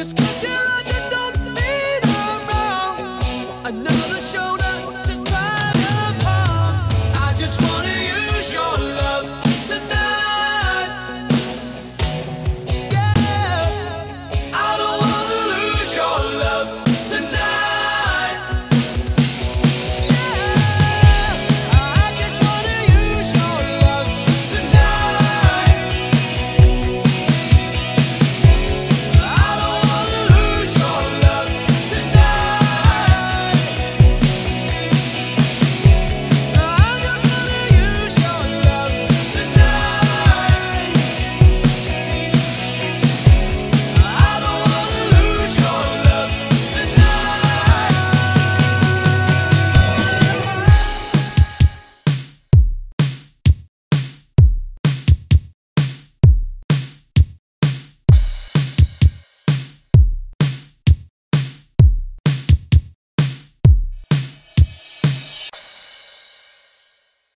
Just keep you're